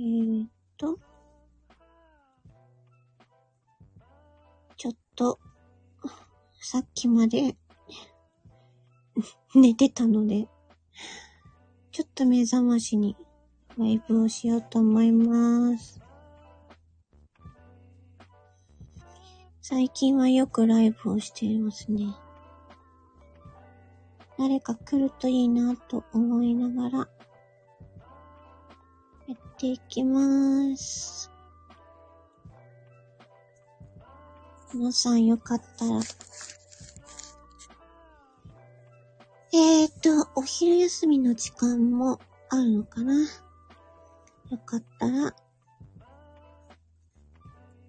えー、っと、ちょっと、さっきまで 寝てたので、ちょっと目覚ましにライブをしようと思います。最近はよくライブをしていますね。誰か来るといいなと思いながら、ていきます。皆さんよかったら、えーと、お昼休みの時間もあるのかな？よかったら、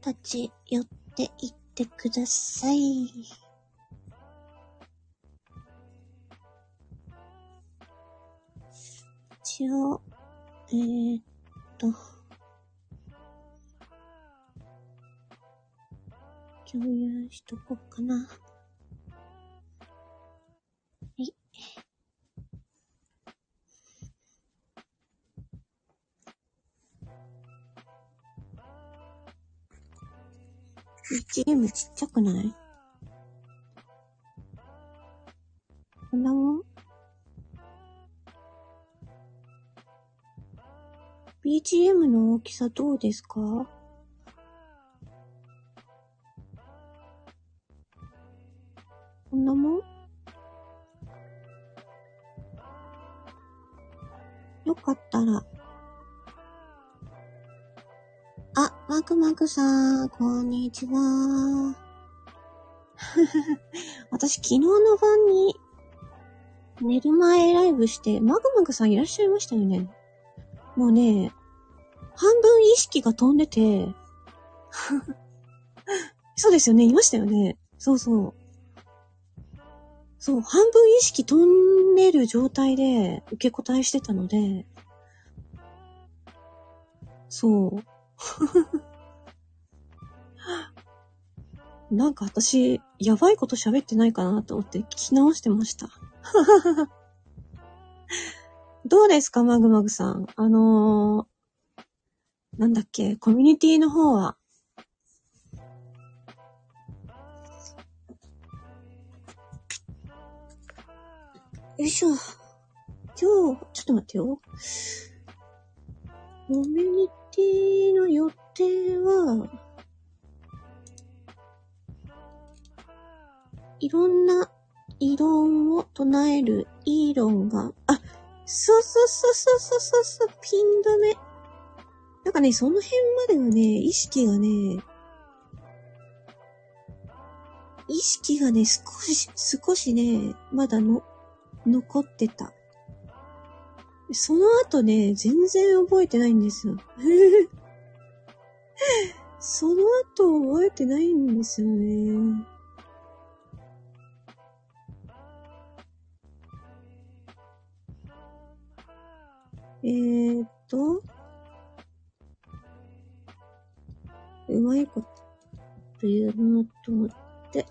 立ち寄っていってください。一応、えーと、共有しとこうかな。はい。BGM ちっちゃくない？?BGM の大きさどうですか？こんなもん？よかったら。あ、マグマグさん、こんにちは。私、昨日の晩に、寝る前ライブして、マグマグさんいらっしゃいましたよね。もうね、半分意識が飛んでて、そうですよね、いましたよね。そうそう。そう、半分意識飛んでる状態で受け答えしてたので、そう。なんか私、やばいこと喋ってないかなと思って聞き直してました。どうですか、マグマグさん。あのー、なんだっけ、コミュニティの方は？よいしょ。今日、ちょっと待ってよ。コミュニティの予定は、いろんな異論を唱えるイーロンが、あ、そうそうそうそうそうそうそう、ピン止め。なんかね、その辺まではね、意識がね、意識がね、少し、少しね、まだの、残ってた。その後ね、全然覚えてないんですよ。その後覚えてないんですよね。えーっと、うまいこというのと思って。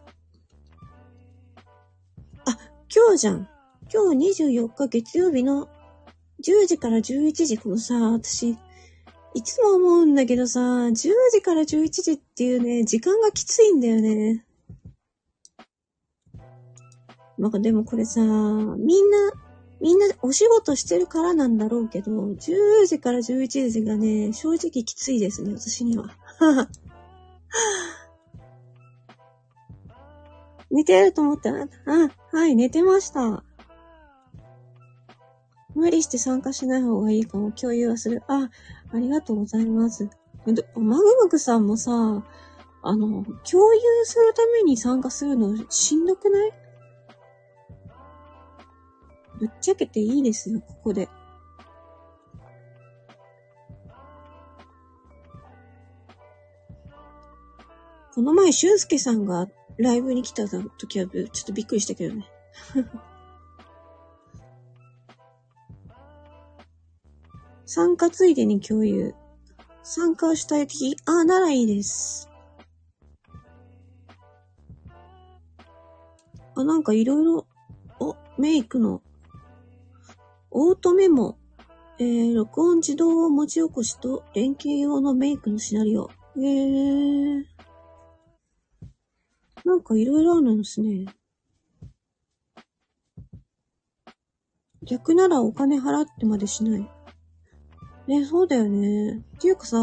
あ、今日じゃん。今日24日月曜日の10時から11時、このさ、私、いつも思うんだけどさ、10時から11時っていうね、時間がきついんだよね。なんかでもこれさ、みんな、みんなお仕事してるからなんだろうけど、10時から11時がね、正直きついですね、私には。寝てると思ったら、あ、はい、寝てました。無理して参加しない方がいいかも共有はする。あ、ありがとうございます。マグマグさんもさ、あの、共有するために参加するのしんどくない？ぶっちゃけていいですよ、ここで。この前、俊介さんがライブに来た時は、ちょっとびっくりしたけどね。参加ついでに共有。参加をしたい時、あ、ならいいです。あ、なんかいろいろ、お、メイクの、オートメモ。えー、録音自動文字起こしと連携用のメイクのシナリオ。えー。なんかいろいろあるんですね。逆ならお金払ってまでしない。ね、そうだよね。っていうかさ、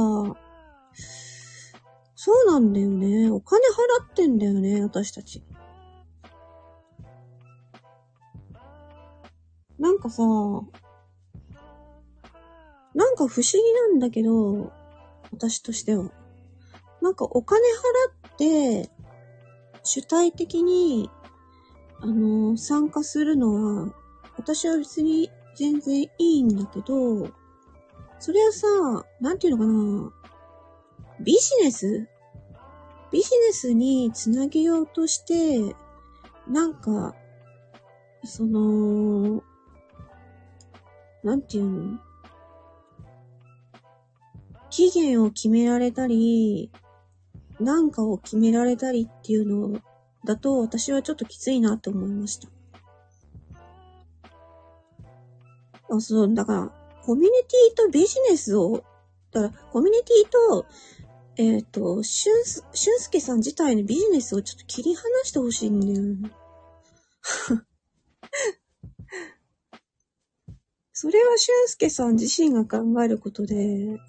そうなんだよね。お金払ってんだよね、私たち。なんかさ、なんか不思議なんだけど、私としては。なんかお金払って、主体的に、あの、参加するのは、私は別に全然いいんだけど、それはさ、なんていうのかな、ビジネス？ビジネスにつなげようとして、なんか、その、なんていうの？期限を決められたり、なんかを決められたりっていうのだと私はちょっときついなって思いました。あ、そう、だから、コミュニティとビジネスを、だから、コミュニティと、えっ、ー、と、しゅんす、しゅんすけさん自体のビジネスをちょっと切り離してほしいんだよね。それはしゅんすけさん自身が考えることで、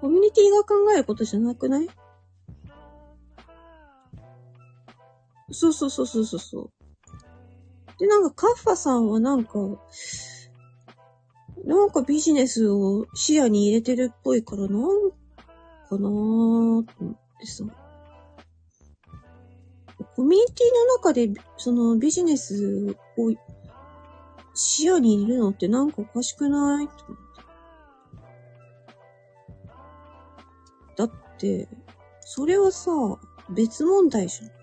コミュニティが考えることじゃなくない？そうそうそうそうそう。で、なんかカッファさんはなんか、なんかビジネスを視野に入れてるっぽいから、なんかなーってさ。コミュニティの中で、そのビジネスを視野に入れるのってなんかおかしくないと思って。だって、それはさ、別問題じゃん。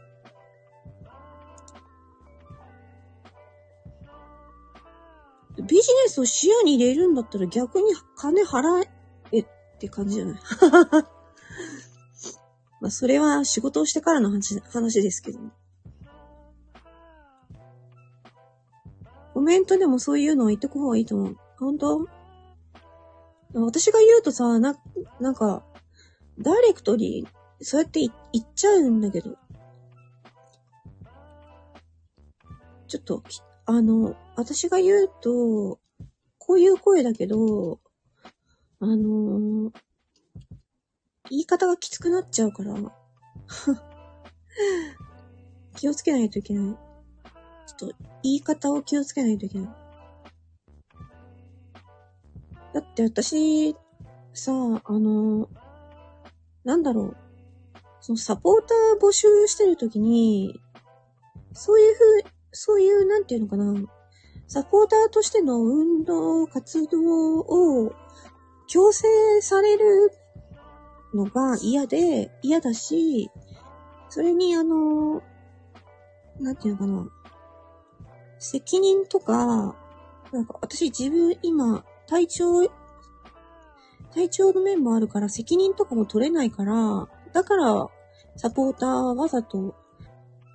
ビジネスを視野に入れるんだったら逆に金払えって感じじゃない？まあ、それは仕事をしてからの話話ですけどね。コメントでもそういうのを言ってこ方がいいと思う。本当？私が言うとさ、な、なんか、ダイレクトに、そうやって言っちゃうんだけど。ちょっと、あの、私が言うと、こういう声だけど、あのー、言い方がきつくなっちゃうから、気をつけないといけない。ちょっと、言い方を気をつけないといけない。だって私、さ、あの、なんだろう。そのサポーター募集してるときに、そういうふう、そういう、なんていうのかな。サポーターとしての運動、活動を強制されるのが嫌で、嫌だし、それにあの、なんていうのかな。責任とか、なんか私自分今、体調、体調の面もあるから責任とかも取れないから、だから、サポーターわざと、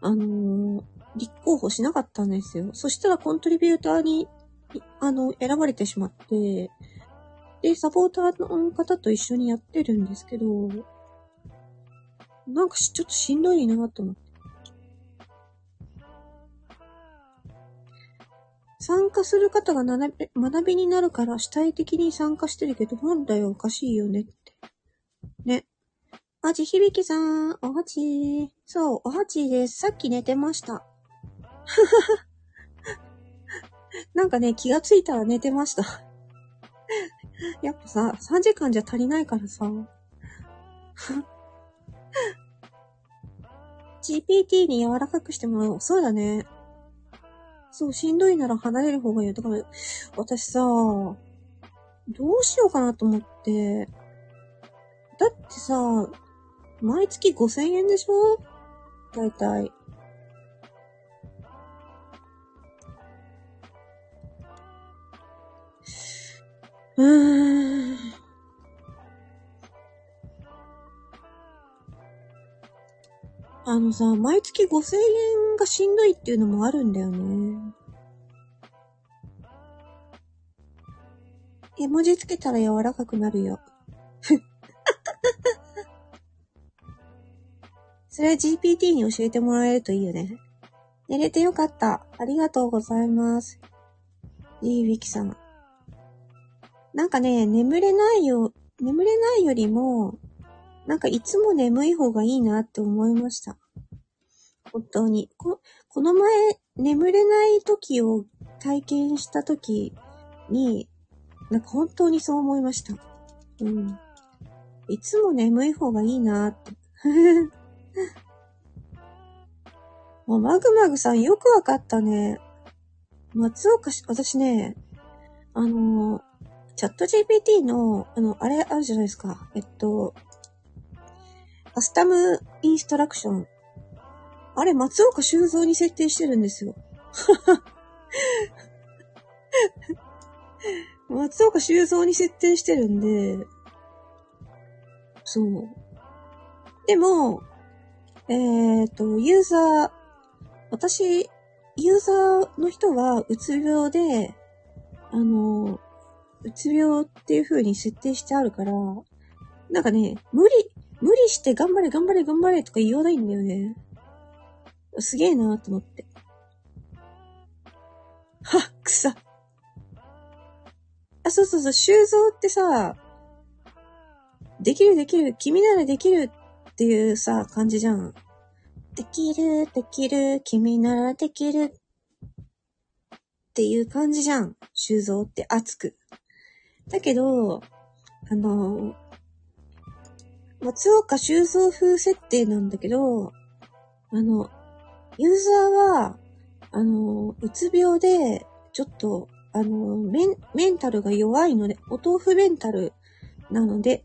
あのー、立候補しなかったんですよ。そしたらコントリビューターに、あの、選ばれてしまって、で、サポーターの方と一緒にやってるんですけど、なんかちょっとしんどいなと思って。参加する方が学びになるから主体的に参加してるけど、なんだよ、おかしいよねって。ね。あじひびきさん、おはちそう、おはちです。さっき寝てました。なんかね、気がついたら寝てました やっぱさ、3時間じゃ足りないからさ。GPT に柔らかくしてもらおう。そうだね。そう、しんどいなら離れる方がいいよ。だから、私さ、どうしようかなと思って。だってさ、毎月5000円でしょ？だいたい。うーん。あのさ、毎月5000円がしんどいっていうのもあるんだよね。絵文字つけたら柔らかくなるよ。それは GPT に教えてもらえるといいよね。寝れてよかった。ありがとうございます。いいウィキさん。なんかね、眠れないよ、眠れないよりも、なんかいつも眠い方がいいなって思いました。本当に。ここの前、眠れない時を体験した時に、なんか本当にそう思いました。うん。いつも眠い方がいいなって。もうマグマグさんよくわかったね。松岡し、私ね、あの、チャット GPT の、あの、あれあるじゃないですか。えっと、カスタムインストラクション。あれ、松岡修造に設定してるんですよ。松岡修造に設定してるんで、そう。でも、えっ、ー、と、ユーザー、私、ユーザーの人はうつ病で、あの、うつ病っていう風に設定してあるから、なんかね、無理、無理して頑張れ頑張れ頑張れとか言わないんだよね。すげえなーと思って。はっ、草。あ、そうそうそう、修造ってさ、できるできる、君ならできるっていうさ、感じじゃん。できる、できる、君ならできるっていう感じじゃん。修造って熱く。だけど、あの、松岡修造風設定なんだけど、あの、ユーザーは、あの、うつ病で、ちょっと、あの、メン、メンタルが弱いので、お豆腐メンタルなので、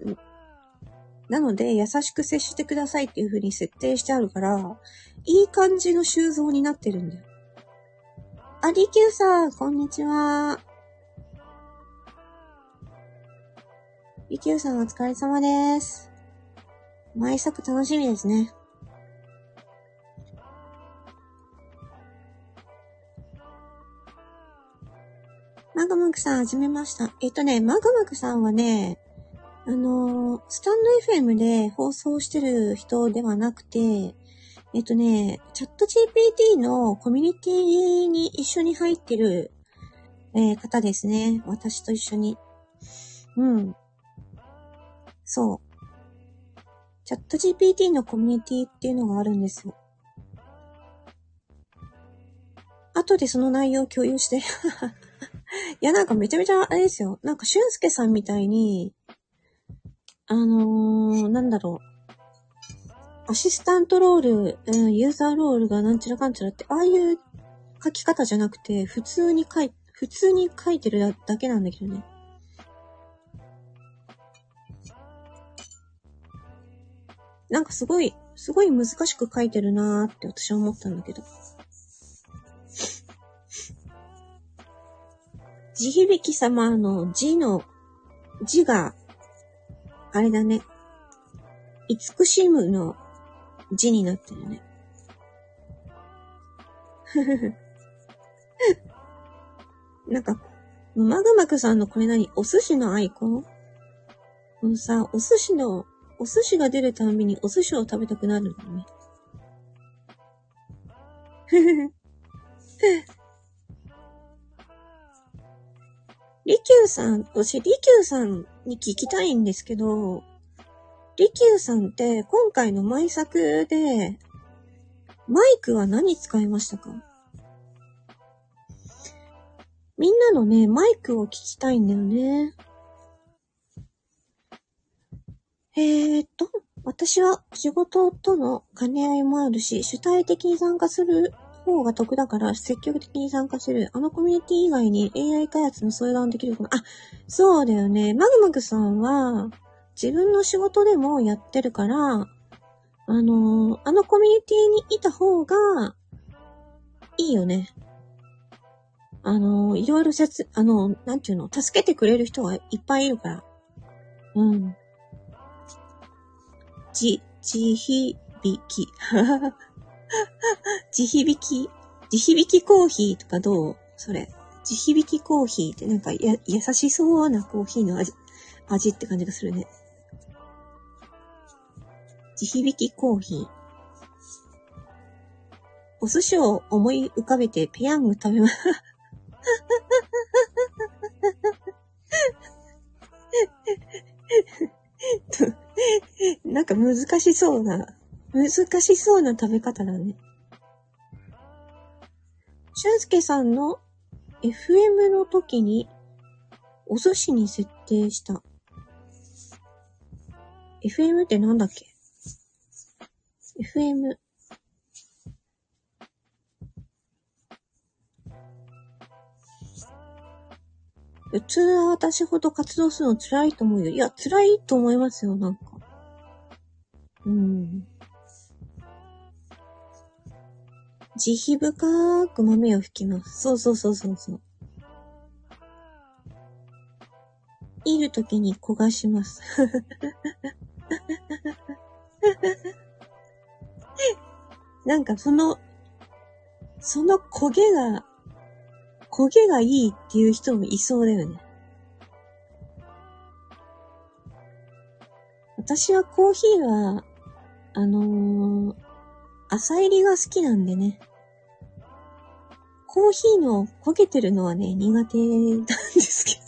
なので、優しく接してくださいっていう風に設定してあるから、いい感じの収蔵になってるんだよ。あ、りきゅうさん、こんにちは。りきゅうさんお疲れ様です。毎作楽しみですね。マグマグさん、はじめました。えっとね、マグマグさんはね、あのー、スタンド FM で放送してる人ではなくて、えっとね、チャット GPT のコミュニティに一緒に入ってる、えー、方ですね。私と一緒に。うん。そう。チャット GPT のコミュニティっていうのがあるんですよ。後でその内容を共有して いや、なんかめちゃめちゃあれですよ。なんか、俊介さんみたいに、あのー、なんだろう。アシスタントロール、うん、ユーザーロールがなんちゃらかんちゃらって、ああいう書き方じゃなくて、普通に書い、普通に書いてるだけなんだけどね。なんかすごい、すごい難しく書いてるなーって私は思ったんだけど。地響き様の字の、字が、あれだね。慈しむの字になってるね。なんか、マグマグさんのこれ何？お寿司のアイコン？このさ、お寿司の、お寿司が出るたんびにお寿司を食べたくなるんだよね。ふふふ。リキューさん、私、リキューさんに聞きたいんですけど、リキューさんって今回の毎作で、マイクは何使いましたか？みんなのね、マイクを聞きたいんだよね。えー、っと、私は仕事との兼ね合いもあるし、主体的に参加する方が得だから積極的に参加する。あのコミュニティ以外に AI 開発の相談できるかなあ、そうだよね。マグマグさんは自分の仕事でもやってるから、あのー、あのコミュニティにいた方がいいよね。あのー、いろいろ説、あのー、なんていうの、助けてくれる人はいっぱいいるから。うん。じ、じひびき。地響き、地響きコーヒーとかどう？それ。地響きコーヒーってなんかや、優しそうなコーヒーの味、味って感じがするね。地響きコーヒー。お寿司を思い浮かべてペヤング食べます、なんか難しそうな、難しそうな食べ方だね。俊介さんの FM の時にお寿司に設定した。FM ってなんだっけ ?FM。普通は私ほど活動するの辛いと思うよ。いや、辛いと思いますよ、なんか。うん。慈悲深く豆を吹きます。そうそうそうそうそう。いるときに焦がします。なんかその、その焦げが、焦げがいいっていう人もいそうだよね。私はコーヒーは、あのー、朝入りが好きなんでね。コーヒーの焦げてるのはね、苦手なんですけど。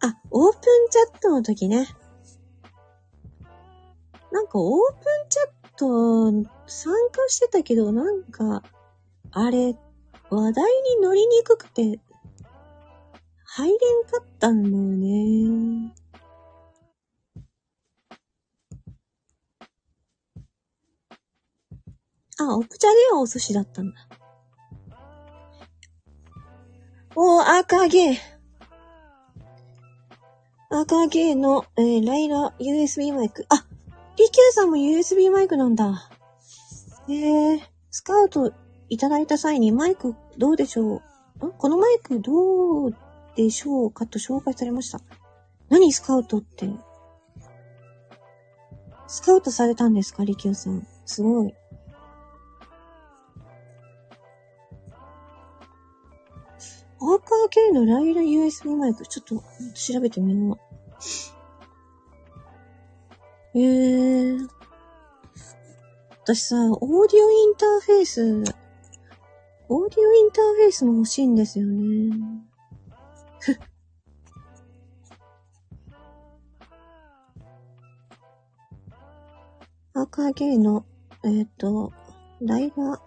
あ、オープンチャットの時ね。なんかオープンチャット参加してたけど、なんか、あれ、話題に乗りにくくて、入れんかったんだよね。あ、オプチャではお寿司だったんだ。おー、赤毛。赤毛の、えー、ライラ USB マイク。あ、リキューさんも USB マイクなんだ。えー、スカウトいただいた際にマイクどうでしょう？ん？このマイクどうでしょうかと紹介されました。何スカウトって。スカウトされたんですか？リキューさん。すごい。アーカー系のライラ USB マイク、ちょっと調べてみよう。えー。私さ、オーディオインターフェース、オーディオインターフェースも欲しいんですよね。アーカーゲーの、えっ、ー、と、ライラ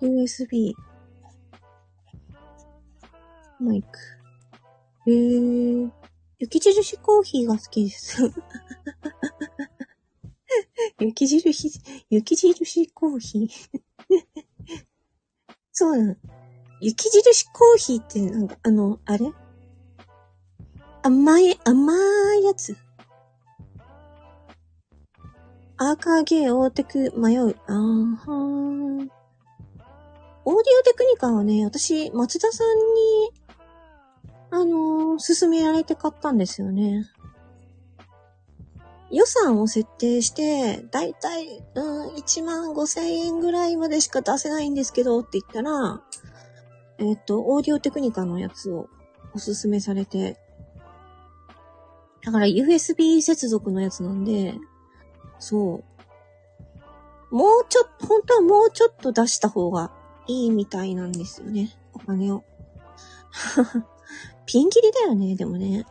USB マイク。えー、雪印コーヒーが好きです。雪印、雪印コーヒー。そうなの。雪印コーヒーってなんか、あの、あれ？甘い、甘いやつ。アーカーゲー大手く迷う。あーはー。オーディオテクニカはね、私、松田さんにあのー、勧められて買ったんですよね。予算を設定して、だいたい、うん、1万5千円ぐらいまでしか出せないんですけどって言ったら、えっ、と、オーディオテクニカのやつをおすすめされて、だから USB 接続のやつなんで、そう。もうちょっと、本当はもうちょっと出した方がいいみたいなんですよね。お金を。ピンキリだよね、でもね。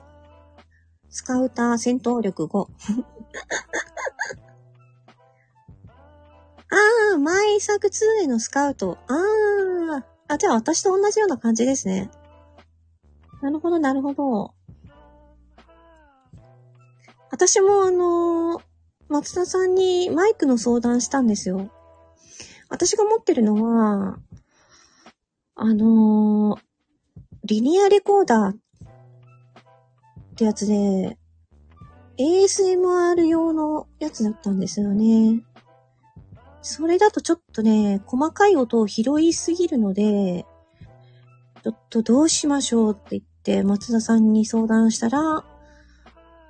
スカウター戦闘力5。あー、前作2へのスカウト。あー。あ、じゃあ私と同じような感じですね。なるほど、なるほど。私もあのー、松田さんにマイクの相談したんですよ。私が持ってるのは、あのー、リニアレコーダーってやつで、ASMR 用のやつだったんですよね。それだとちょっとね、細かい音を拾いすぎるので、ちょっとどうしましょうって言って松田さんに相談したら、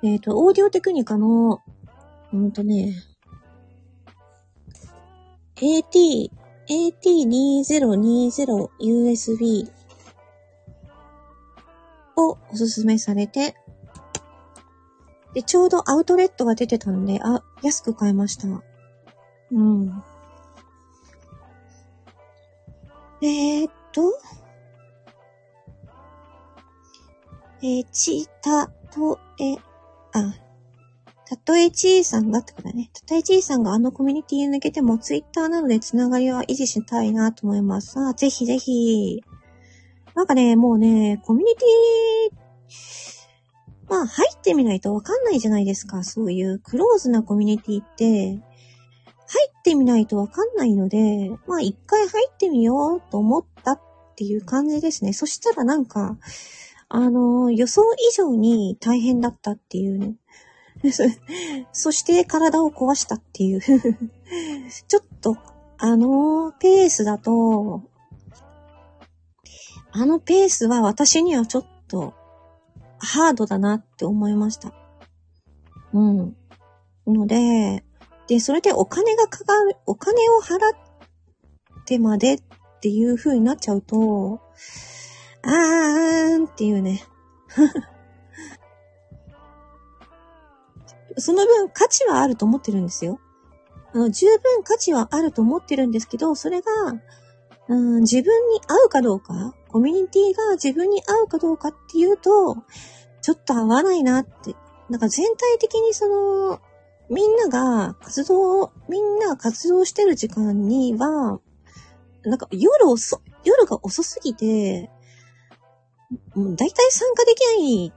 えっ、ー、と、オーディオテクニカの、ほんとね、AT、AT2020 USB をおすすめされて、で、ちょうどアウトレットが出てたので、あ、安く買いました。うん。えー、っと、えー、ち、た、と、え、あ、たとえちいさんがってことだね。たとえちいさんがあのコミュニティに抜けてもツイッターなどでつながりは維持したいなと思います。あ、ぜひぜひ。なんかね、もうね、コミュニティ、まあ入ってみないとわかんないじゃないですか。そういうクローズなコミュニティって、ってみないとわかんないので、まあ一回入ってみようと思ったっていう感じですね。そしたらなんか、あの、予想以上に大変だったっていうね。そして体を壊したっていう ちょっと、あのペースだと、あのペースは私にはちょっとハードだなって思いました。うん。ので、で、それでお金がかかる、お金を払ってまでっていう風になっちゃうと、あーんっていうね。その分価値はあると思ってるんですよ。あの、十分価値はあると思ってるんですけど、それが、うん、自分に合うかどうか、コミュニティが自分に合うかどうかっていうと、ちょっと合わないなって。なんか全体的にその、みんなが活動、みんな活動してる時間には、なんか夜遅、夜が遅すぎて、もう大体参加できない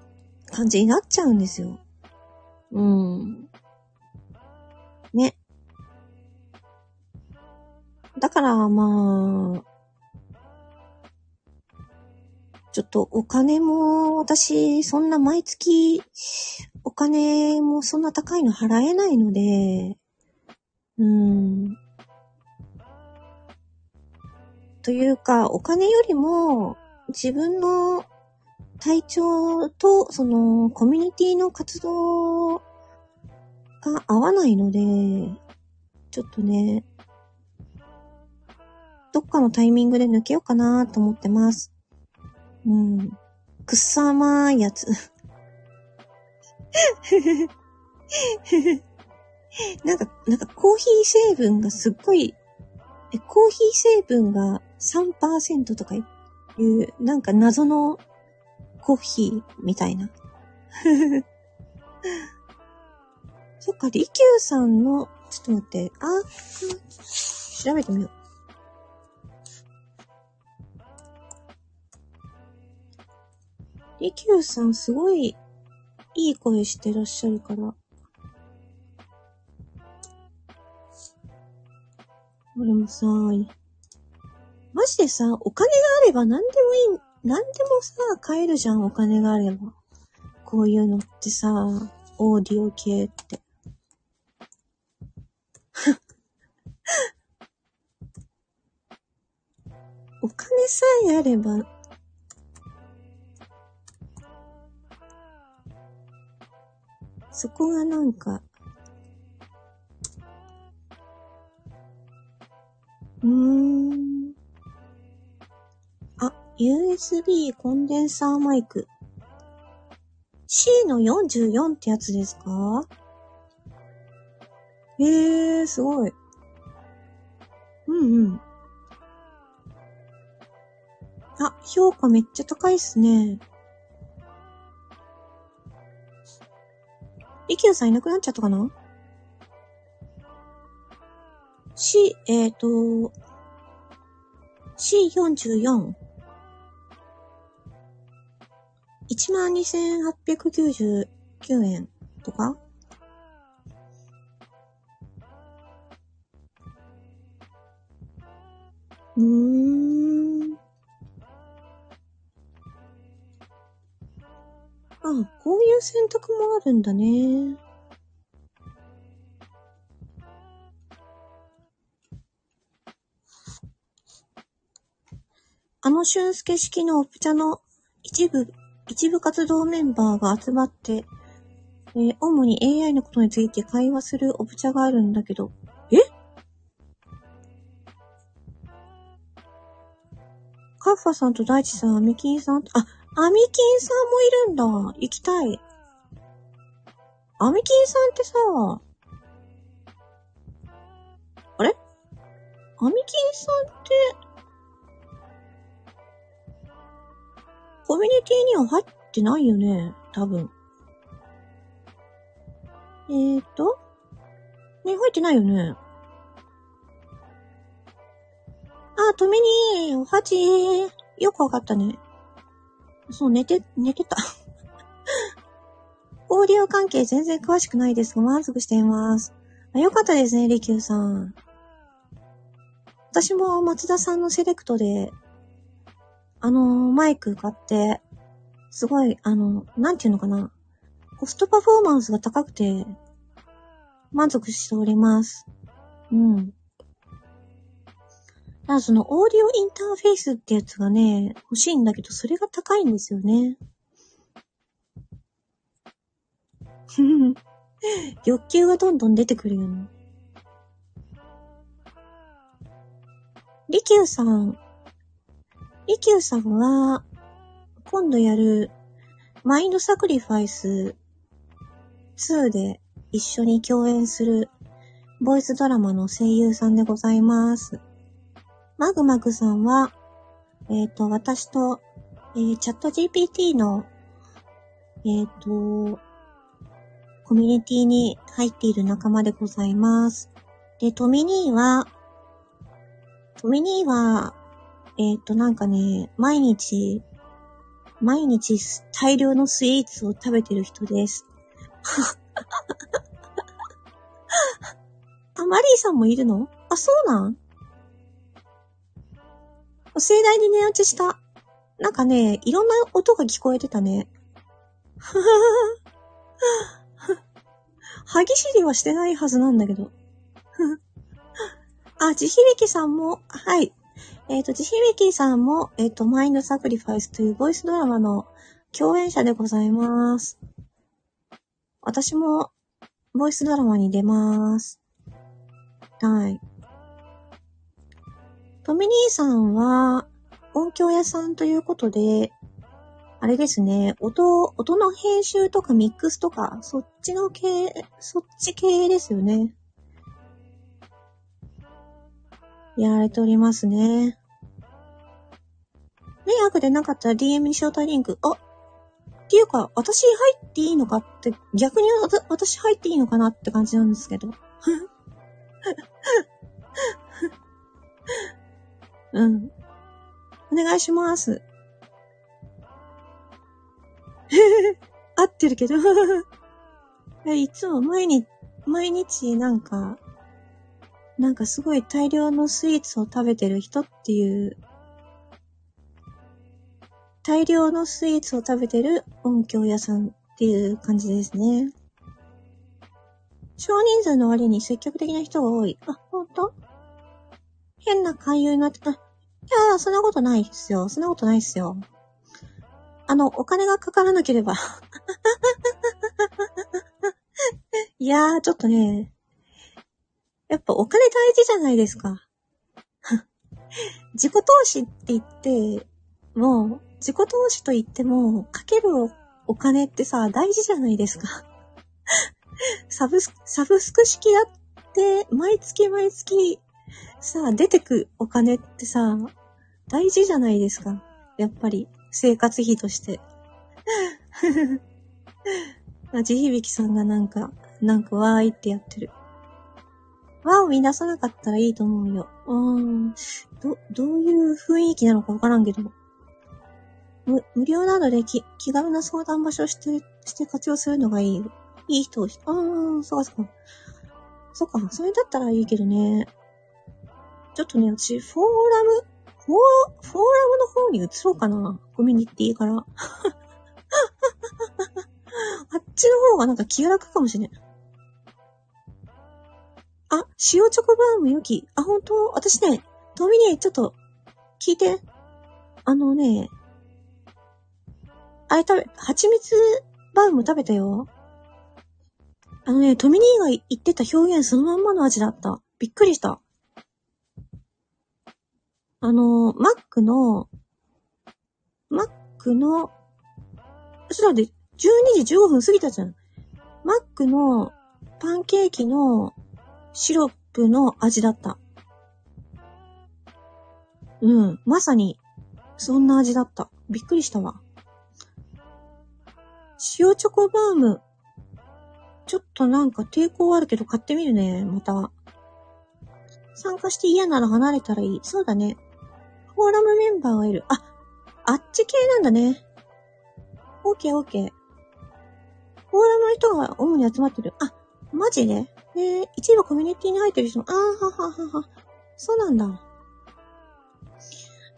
感じになっちゃうんですよ。うん。ね。だから、まあ、ちょっとお金も、私、そんな毎月、お金もそんな高いの払えないので、うん。というか、お金よりも、自分の体調と、その、コミュニティの活動が合わないので、ちょっとね、どっかのタイミングで抜けようかなと思ってます。うん。くっさまいやつ。なんか、なんかコーヒー成分がすっごい、え、コーヒー成分が3%とかいう、なんか謎のコーヒーみたいな。そっか、リキューさんの、ちょっと待って、あ、調べてみよう。リキューさんすごいいい声してらっしゃるから。俺もさ、マジでさ、お金があれば何でもいい何でもさ、買えるじゃん、お金があれば。こういうのってさ、オーディオ系って。お金さえあれば、そこがなんか、うーん。あ USB コンデンサーマイク。C の44ってやつですか？へえー、すごい。うんうん。あ、評価めっちゃ高いっすね。イキューさんいなくなっちゃったかな ?C、えっ、ー、と、C44。12,899円とか？うーん。あ、こういう選択もあるんだね。あの俊介式のオプチャの一部、一部活動メンバーが集まって、えー、主に AI のことについて会話するオプチャがあるんだけど、え？カッファさんと大地さん、アミキンさん、あ、アミキンさんもいるんだ。行きたい。アミキンさんってさ、あれ？アミキンさんって、コミュニティには入ってないよね？多分。えーと？ね、入ってないよね？あ、とめに、おはちよくわかったね。そう、寝て、寝てた。オーディオ関係全然詳しくないですが、満足しています。あよかったですね、リキューさん。私も松田さんのセレクトで、あのー、マイク買って、すごい、あの、なんていうのかな。コストパフォーマンスが高くて、満足しております。うん。ただそのオーディオインターフェースってやつがね、欲しいんだけど、それが高いんですよね。欲求がどんどん出てくるよね。リキューさん。リキューさんは、今度やる、マインドサクリファイス2で一緒に共演するボイスドラマの声優さんでございます。マグマグさんは、えっ、ー、と、私と、えー、チャット GPT の、えっ、ー、と、コミュニティに入っている仲間でございます。で、トミニーは、トミニーは、えっ、と、なんかね、毎日、毎日大量のスイーツを食べてる人です。あ、マリーさんもいるの？あ、そうなん？盛大に寝落ちした。なんかね、いろんな音が聞こえてたね。ははは。歯ぎしりはしてないはずなんだけど。あ、地響さんも、はい。えっ、ー、と、地響さんも、えっ、ー、と、マインドサクリファイスというボイスドラマの共演者でございます。私も、ボイスドラマに出ます。はい。トミニーさんは、音響屋さんということで、あれですね、音、音の編集とかミックスとか、そっちの系、そっち系ですよね。やられておりますね。迷惑でなかったら DM に招待リンク。あっていうか、私入っていいのかって、逆に私入っていいのかなって感じなんですけど。うん。お願いします。合ってるけど いつも毎日、毎日なんか、なんかすごい大量のスイーツを食べてる人っていう、大量のスイーツを食べてる音響屋さんっていう感じですね。少人数の割に積極的な人が多い。あ、ほんと変な勧誘になって、あ、いやーそんなことないっすよ。そんなことないっすよ。あの、お金がかからなければ いやー、ちょっとね、やっぱお金大事じゃないですか。自己投資って言って、もう、自己投資と言っても、かけるお金ってさ、大事じゃないですか。サブス、サブスク式だって、毎月毎月さ、出てくお金ってさ、大事じゃないですか。やっぱり、生活費として。あ地響さんがなんか、なんかわーいってやってる。わを見出さなかったらいいと思うよ。うん。ど、どういう雰囲気なのかわからんけど。無、無料などで気、気軽な相談場所して、して活用するのがいい。いい人を、あー、そうかそうか。そっか、それだったらいいけどね。ちょっとね、私、フォーラム、フォー、フォーラムの方に移ろうかな。コミュニティから。あっちの方がなんか気が楽かもしれん。あ、塩チョコバームよき。あ、本当？私ね、トミネ、ちょっと、聞いて。あのね、あれ食べ、蜂蜜バーム食べたよ。あのね、トミニーが言ってた表現そのまんまの味だった。びっくりした。あの、マックのマックの、そうだって、12時15分過ぎたじゃん。マックのパンケーキのシロップの味だった。うん。まさに、そんな味だった。びっくりしたわ。塩チョコバーム。ちょっとなんか抵抗あるけど買ってみるね、また。参加して嫌なら離れたらいい。そうだね。フォーラムメンバーがいる。あ、あっち系なんだね。オーケーオーケー。フォーラムの人が主に集まってる。あ、マジでえー、一部コミュニティに入ってる人も、あーはははは。そうなんだ。ちょ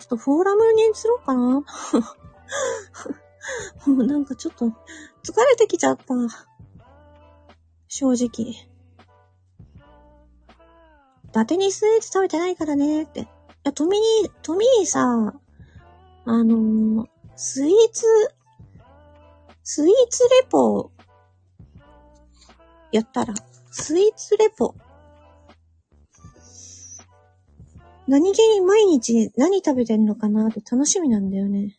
っとフォーラムに移ろうかな。もうなんかちょっと疲れてきちゃった。正直。伊達にスイーツ食べてないからねって。いや、トミー、トミーさ、あのー、スイーツ、スイーツレポ、やったら、スイーツレポ。何気に毎日何食べてんのかなって楽しみなんだよね。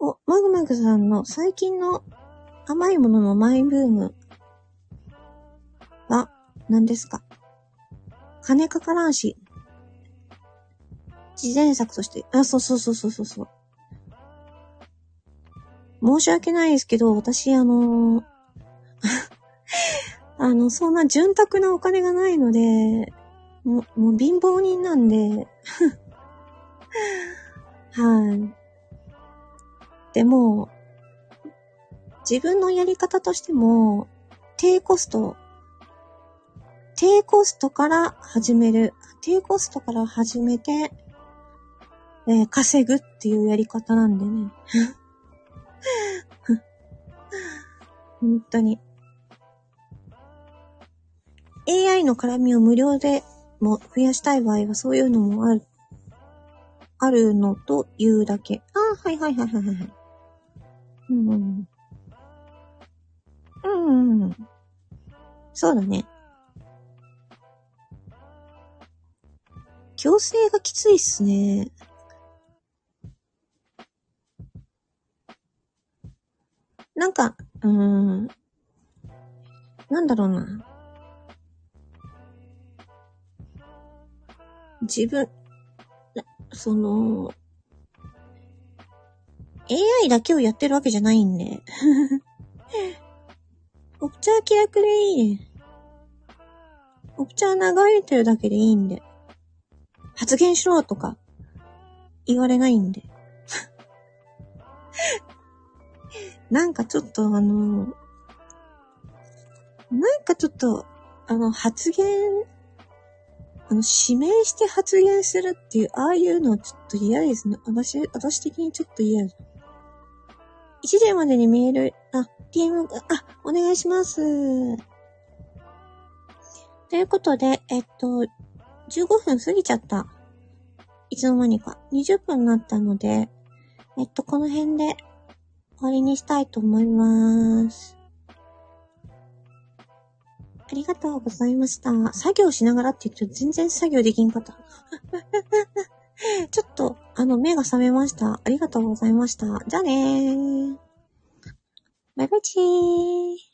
お、マグマグさんの最近の甘いもののマイブームは何ですか？金かからんし。自前作として、あ、そうそうそうそうそう。申し訳ないですけど、私、あのー、あの、そんな潤沢なお金がないので、もう、もう貧乏人なんで、はい。でも、自分のやり方としても、低コスト、低コストから始める、低コストから始めて、えー、稼ぐっていうやり方なんでね。本当に。AI の絡みを無料でも増やしたい場合はそういうのもある、あるのというだけ。ああ、はいはいはいはいはい。うん。うんうん。そうだね。強制がきついっすね。なんか、うーん。なんだろうな。自分、その、AI だけをやってるわけじゃないんで。オプチャー気楽でいいオプチャー流れてるだけでいいんで。発言しろとか言われないんで。なんかちょっとあの、なんかちょっと、あの、発言、あの、指名して発言するっていう、ああいうのちょっと嫌ですね。私、私的にちょっと嫌です。1時までにメール、あ、DM、あ、お願いします。ということで、えっと、15分過ぎちゃった。いつの間にか。20分になったので、えっと、この辺で終わりにしたいと思います。ありがとうございました。作業しながらって言って全然作業できんかった。ちょっと、あの、目が覚めました。ありがとうございました。じゃあねー。バイバイチー。